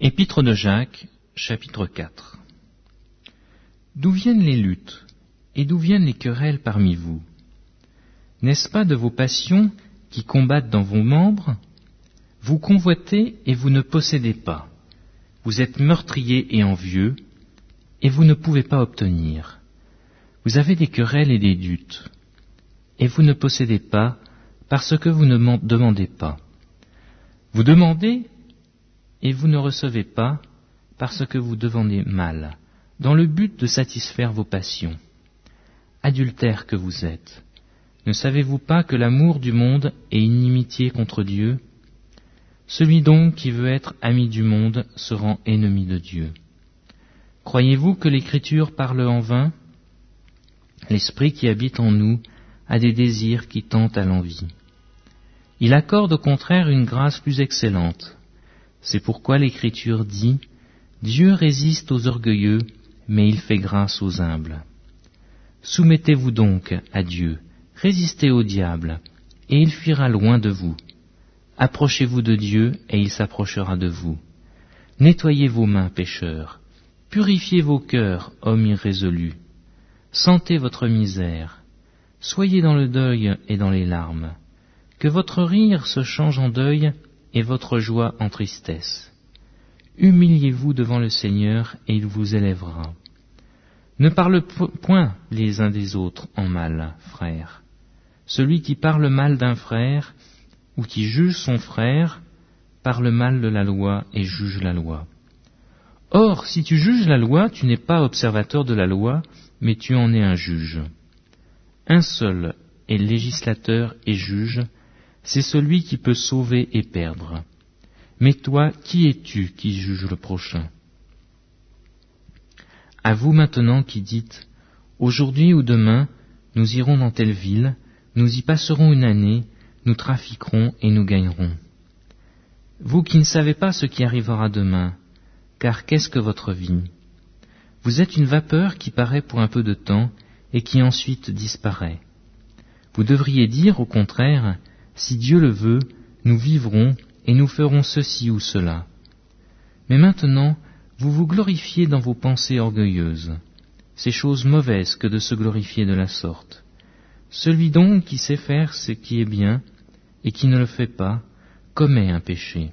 Épître de Jacques, chapitre 4 D'où viennent les luttes et d'où viennent les querelles parmi vous? N'est-ce pas de vos passions qui combattent dans vos membres? Vous convoitez et vous ne possédez pas. Vous êtes meurtrier et envieux et vous ne pouvez pas obtenir. Vous avez des querelles et des luttes et vous ne possédez pas parce que vous ne demandez pas. Vous demandez et vous ne recevez pas parce que vous demandez mal, dans le but de satisfaire vos passions. Adultère que vous êtes, ne savez-vous pas que l'amour du monde est inimitié contre Dieu? Celui donc qui veut être ami du monde se rend ennemi de Dieu. Croyez-vous que l'Écriture parle en vain? L'Esprit qui habite en nous a des désirs qui tentent à l'envie. Il accorde au contraire une grâce plus excellente. C'est pourquoi l'Écriture dit Dieu résiste aux orgueilleux, mais il fait grâce aux humbles. Soumettez-vous donc à Dieu, résistez au diable, et il fuira loin de vous. Approchez-vous de Dieu, et il s'approchera de vous. Nettoyez vos mains, pécheurs. Purifiez vos cœurs, hommes irrésolus. Sentez votre misère. Soyez dans le deuil et dans les larmes. Que votre rire se change en deuil et votre joie en tristesse. Humiliez-vous devant le Seigneur et il vous élèvera. Ne parle point les uns des autres en mal, frères. Celui qui parle mal d'un frère ou qui juge son frère parle mal de la loi et juge la loi. Or, si tu juges la loi, tu n'es pas observateur de la loi, mais tu en es un juge. Un seul est législateur et juge, c'est celui qui peut sauver et perdre. Mais toi, qui es-tu qui juge le prochain? À vous maintenant qui dites, Aujourd'hui ou demain, nous irons dans telle ville, nous y passerons une année, nous trafiquerons et nous gagnerons. Vous qui ne savez pas ce qui arrivera demain, car qu'est-ce que votre vie? Vous êtes une vapeur qui paraît pour un peu de temps et qui ensuite disparaît. Vous devriez dire, au contraire, si Dieu le veut, nous vivrons et nous ferons ceci ou cela. Mais maintenant, vous vous glorifiez dans vos pensées orgueilleuses. C'est chose mauvaise que de se glorifier de la sorte. Celui donc qui sait faire ce qui est bien et qui ne le fait pas, commet un péché.